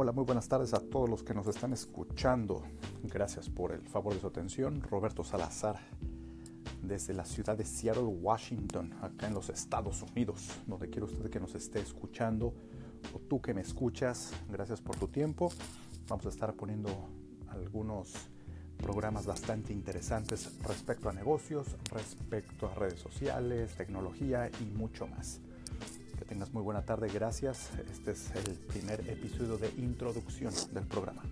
Hola, muy buenas tardes a todos los que nos están escuchando. Gracias por el favor de su atención. Roberto Salazar, desde la ciudad de Seattle, Washington, acá en los Estados Unidos, donde quiero usted que nos esté escuchando, o tú que me escuchas, gracias por tu tiempo. Vamos a estar poniendo algunos programas bastante interesantes respecto a negocios, respecto a redes sociales, tecnología y mucho más. Tengas muy buena tarde, gracias. Este es el primer episodio de introducción del programa.